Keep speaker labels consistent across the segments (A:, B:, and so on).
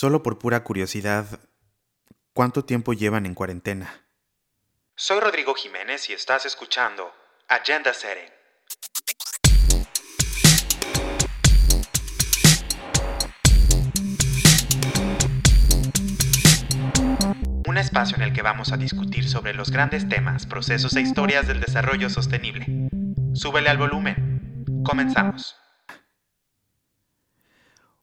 A: Solo por pura curiosidad, ¿cuánto tiempo llevan en cuarentena?
B: Soy Rodrigo Jiménez y estás escuchando Agenda Setting. Un espacio en el que vamos a discutir sobre los grandes temas, procesos e historias del desarrollo sostenible. Súbele al volumen. Comenzamos.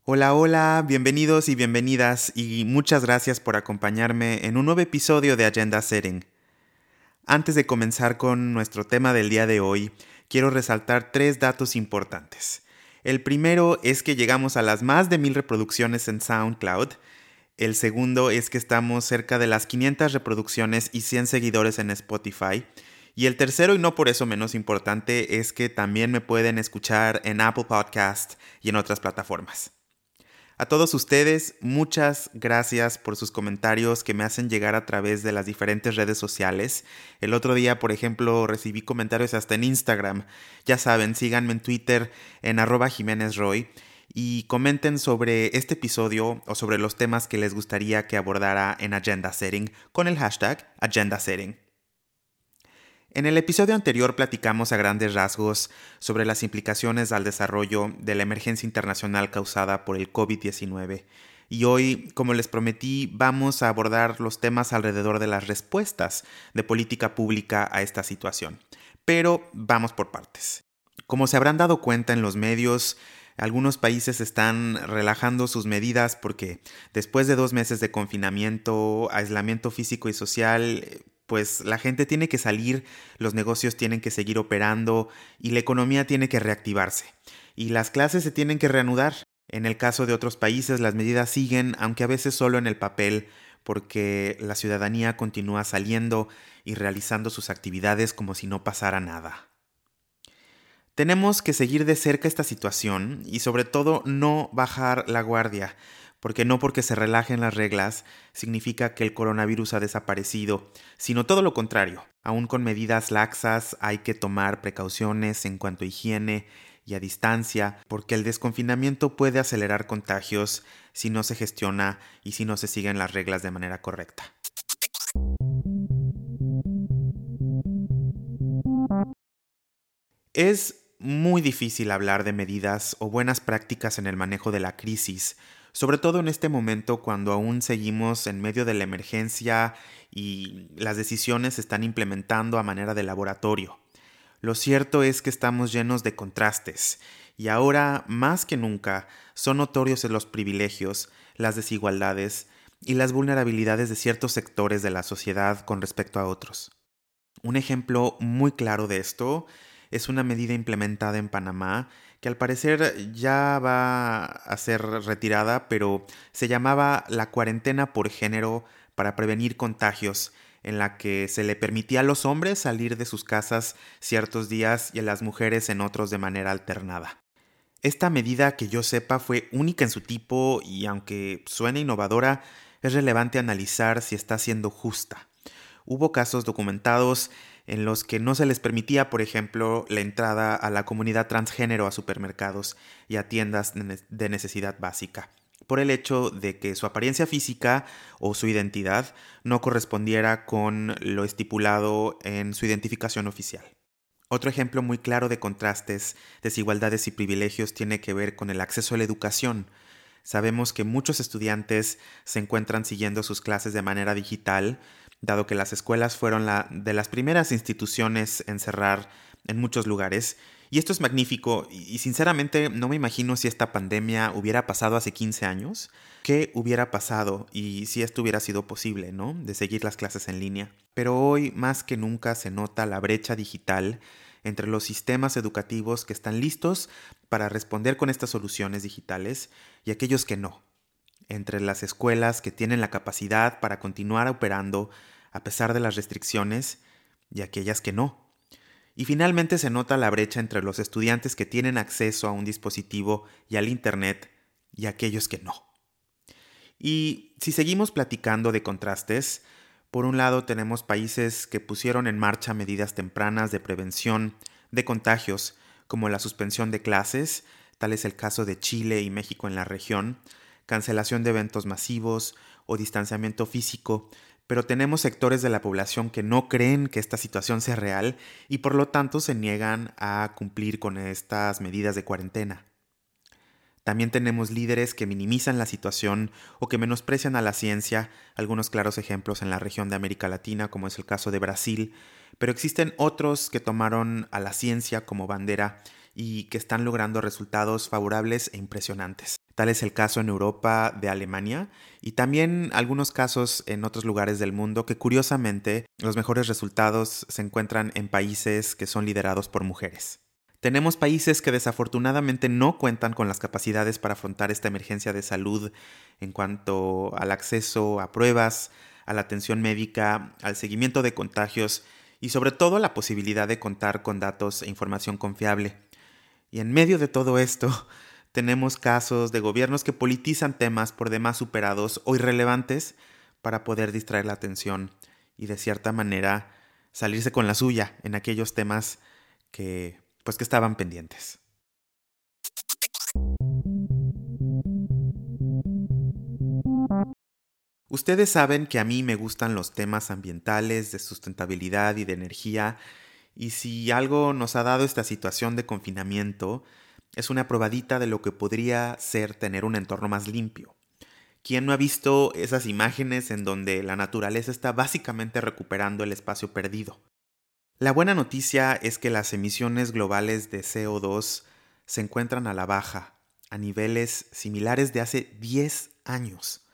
A: Hola, hola, bienvenidos y bienvenidas y muchas gracias por acompañarme en un nuevo episodio de Agenda Setting. Antes de comenzar con nuestro tema del día de hoy, quiero resaltar tres datos importantes. El primero es que llegamos a las más de mil reproducciones en SoundCloud. El segundo es que estamos cerca de las 500 reproducciones y 100 seguidores en Spotify. Y el tercero, y no por eso menos importante, es que también me pueden escuchar en Apple Podcast y en otras plataformas. A todos ustedes, muchas gracias por sus comentarios que me hacen llegar a través de las diferentes redes sociales. El otro día, por ejemplo, recibí comentarios hasta en Instagram. Ya saben, síganme en Twitter en arroba Jiménez Roy y comenten sobre este episodio o sobre los temas que les gustaría que abordara en Agenda Setting con el hashtag Agenda Setting. En el episodio anterior platicamos a grandes rasgos sobre las implicaciones al desarrollo de la emergencia internacional causada por el COVID-19 y hoy, como les prometí, vamos a abordar los temas alrededor de las respuestas de política pública a esta situación. Pero vamos por partes. Como se habrán dado cuenta en los medios, algunos países están relajando sus medidas porque después de dos meses de confinamiento, aislamiento físico y social, pues la gente tiene que salir, los negocios tienen que seguir operando y la economía tiene que reactivarse. Y las clases se tienen que reanudar. En el caso de otros países las medidas siguen, aunque a veces solo en el papel, porque la ciudadanía continúa saliendo y realizando sus actividades como si no pasara nada. Tenemos que seguir de cerca esta situación y sobre todo no bajar la guardia, porque no porque se relajen las reglas significa que el coronavirus ha desaparecido, sino todo lo contrario. Aún con medidas laxas hay que tomar precauciones en cuanto a higiene y a distancia, porque el desconfinamiento puede acelerar contagios si no se gestiona y si no se siguen las reglas de manera correcta. Es muy difícil hablar de medidas o buenas prácticas en el manejo de la crisis sobre todo en este momento cuando aún seguimos en medio de la emergencia y las decisiones se están implementando a manera de laboratorio. Lo cierto es que estamos llenos de contrastes y ahora más que nunca son notorios los privilegios, las desigualdades y las vulnerabilidades de ciertos sectores de la sociedad con respecto a otros. Un ejemplo muy claro de esto es una medida implementada en Panamá que al parecer ya va a ser retirada, pero se llamaba la cuarentena por género para prevenir contagios, en la que se le permitía a los hombres salir de sus casas ciertos días y a las mujeres en otros de manera alternada. Esta medida que yo sepa fue única en su tipo y aunque suene innovadora, es relevante analizar si está siendo justa. Hubo casos documentados en los que no se les permitía, por ejemplo, la entrada a la comunidad transgénero a supermercados y a tiendas de necesidad básica, por el hecho de que su apariencia física o su identidad no correspondiera con lo estipulado en su identificación oficial. Otro ejemplo muy claro de contrastes, desigualdades y privilegios tiene que ver con el acceso a la educación. Sabemos que muchos estudiantes se encuentran siguiendo sus clases de manera digital, dado que las escuelas fueron la, de las primeras instituciones en cerrar en muchos lugares. Y esto es magnífico y, sinceramente no me imagino si esta pandemia hubiera pasado hace 15 años, qué hubiera pasado y si esto hubiera sido posible, ¿no? De seguir las clases en línea. Pero hoy más que nunca se nota la brecha digital entre los sistemas educativos que están listos para responder con estas soluciones digitales y aquellos que no, entre las escuelas que tienen la capacidad para continuar operando a pesar de las restricciones y aquellas que no. Y finalmente se nota la brecha entre los estudiantes que tienen acceso a un dispositivo y al Internet y aquellos que no. Y si seguimos platicando de contrastes, por un lado tenemos países que pusieron en marcha medidas tempranas de prevención de contagios, como la suspensión de clases, tal es el caso de Chile y México en la región, cancelación de eventos masivos o distanciamiento físico, pero tenemos sectores de la población que no creen que esta situación sea real y por lo tanto se niegan a cumplir con estas medidas de cuarentena. También tenemos líderes que minimizan la situación o que menosprecian a la ciencia, algunos claros ejemplos en la región de América Latina, como es el caso de Brasil, pero existen otros que tomaron a la ciencia como bandera y que están logrando resultados favorables e impresionantes. Tal es el caso en Europa de Alemania y también algunos casos en otros lugares del mundo que curiosamente los mejores resultados se encuentran en países que son liderados por mujeres. Tenemos países que desafortunadamente no cuentan con las capacidades para afrontar esta emergencia de salud en cuanto al acceso a pruebas, a la atención médica, al seguimiento de contagios y sobre todo la posibilidad de contar con datos e información confiable. Y en medio de todo esto, tenemos casos de gobiernos que politizan temas por demás superados o irrelevantes para poder distraer la atención y de cierta manera salirse con la suya en aquellos temas que pues que estaban pendientes. Ustedes saben que a mí me gustan los temas ambientales, de sustentabilidad y de energía, y si algo nos ha dado esta situación de confinamiento, es una probadita de lo que podría ser tener un entorno más limpio. ¿Quién no ha visto esas imágenes en donde la naturaleza está básicamente recuperando el espacio perdido? La buena noticia es que las emisiones globales de CO2 se encuentran a la baja, a niveles similares de hace 10 años.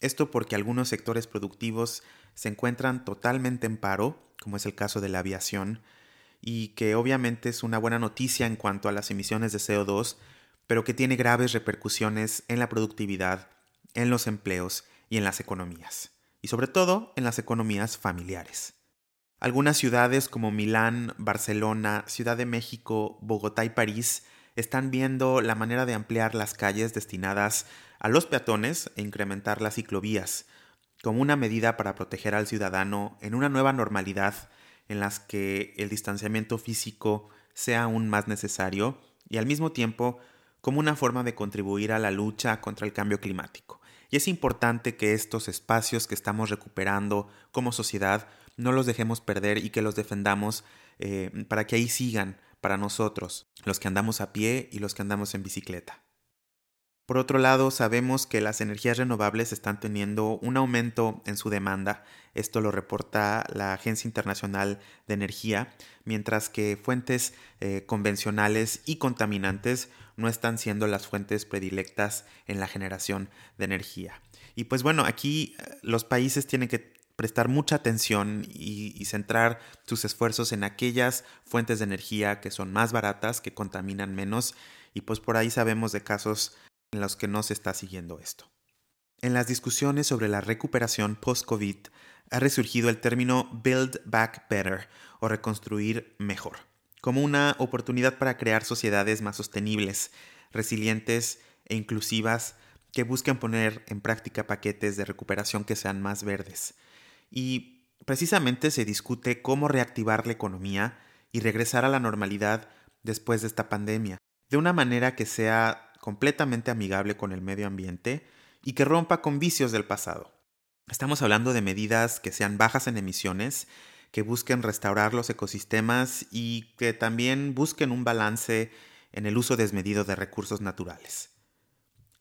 A: Esto porque algunos sectores productivos se encuentran totalmente en paro, como es el caso de la aviación, y que obviamente es una buena noticia en cuanto a las emisiones de CO2, pero que tiene graves repercusiones en la productividad, en los empleos y en las economías, y sobre todo en las economías familiares. Algunas ciudades como Milán, Barcelona, Ciudad de México, Bogotá y París están viendo la manera de ampliar las calles destinadas a los peatones e incrementar las ciclovías, como una medida para proteger al ciudadano en una nueva normalidad en las que el distanciamiento físico sea aún más necesario y al mismo tiempo como una forma de contribuir a la lucha contra el cambio climático. Y es importante que estos espacios que estamos recuperando como sociedad no los dejemos perder y que los defendamos eh, para que ahí sigan para nosotros, los que andamos a pie y los que andamos en bicicleta. Por otro lado, sabemos que las energías renovables están teniendo un aumento en su demanda. Esto lo reporta la Agencia Internacional de Energía, mientras que fuentes eh, convencionales y contaminantes no están siendo las fuentes predilectas en la generación de energía. Y pues bueno, aquí eh, los países tienen que prestar mucha atención y, centrar sus esfuerzos en aquellas fuentes de energía que son más baratas, que contaminan menos, y pues por ahí sabemos de casos en los que no se está siguiendo esto. En las discusiones sobre la recuperación post-COVID ha resurgido el término Build Back Better o reconstruir mejor, como una oportunidad para crear sociedades más sostenibles, resilientes e inclusivas que busquen poner en práctica paquetes de recuperación que sean más verdes, y precisamente se discute cómo reactivar la economía y regresar a la normalidad después de esta pandemia, de una manera que sea completamente amigable con el medio ambiente y que rompa con vicios del pasado. Estamos hablando de medidas que sean bajas en emisiones, que busquen restaurar los ecosistemas y que también busquen un balance en el uso desmedido de recursos naturales.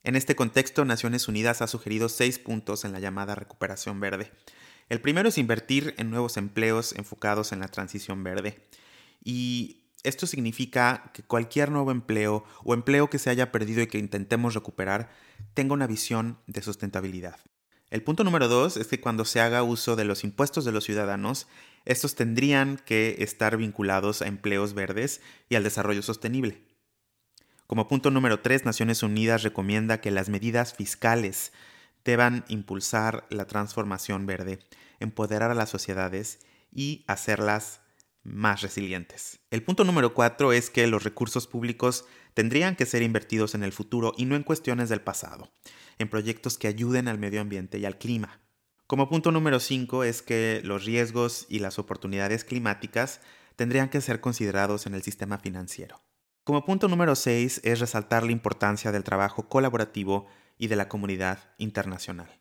A: En este contexto, Naciones Unidas ha sugerido seis puntos en la llamada recuperación verde. El primero es invertir en nuevos empleos enfocados en la transición verde. Y esto significa que cualquier nuevo empleo o empleo que se haya perdido y que intentemos recuperar tenga una visión de sustentabilidad. El punto número dos es que cuando se haga uso de los impuestos de los ciudadanos, estos tendrían que estar vinculados a empleos verdes y al desarrollo sostenible. Como punto número tres, Naciones Unidas recomienda que las medidas fiscales deban impulsar la transformación verde, empoderar a las sociedades y hacerlas más resilientes. El punto número cuatro es que los recursos públicos tendrían que ser invertidos en el futuro y no en cuestiones del pasado, en proyectos que ayuden al medio ambiente y al clima. Como punto número cinco es que los riesgos y las oportunidades climáticas tendrían que ser considerados en el sistema financiero. Como punto número seis es resaltar la importancia del trabajo colaborativo y de la comunidad internacional.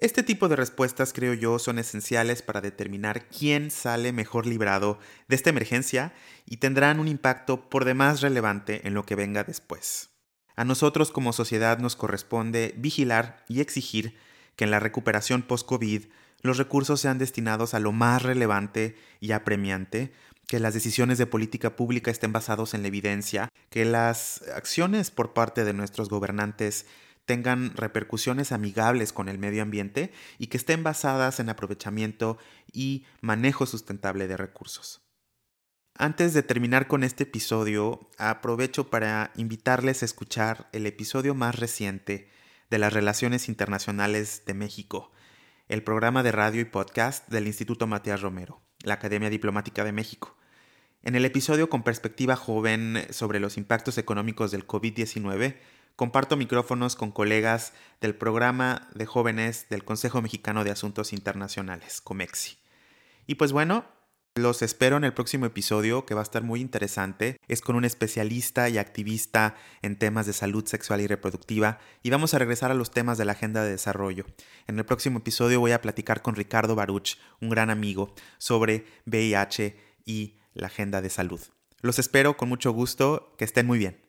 A: Este tipo de respuestas, creo yo, son esenciales para determinar quién sale mejor librado de esta emergencia y tendrán un impacto por demás relevante en lo que venga después. A nosotros como sociedad nos corresponde vigilar y exigir que en la recuperación post-COVID los recursos sean destinados a lo más relevante y apremiante, que las decisiones de política pública estén basados en la evidencia, que las acciones por parte de nuestros gobernantes tengan repercusiones amigables con el medio ambiente y que estén basadas en aprovechamiento y manejo sustentable de recursos. Antes de terminar con este episodio, aprovecho para invitarles a escuchar el episodio más reciente de las Relaciones Internacionales de México, el programa de radio y podcast del Instituto Matías Romero, la Academia Diplomática de México. En el episodio con perspectiva joven sobre los impactos económicos del COVID-19, comparto micrófonos con colegas del programa de jóvenes del Consejo Mexicano de Asuntos Internacionales, COMEXI. Y pues bueno, los espero en el próximo episodio que va a estar muy interesante. Es con un especialista y activista en temas de salud sexual y reproductiva y vamos a regresar a los temas de la agenda de desarrollo. En el próximo episodio voy a platicar con Ricardo Baruch, un gran amigo, sobre VIH y la agenda de salud. Los espero con mucho gusto, que estén muy bien.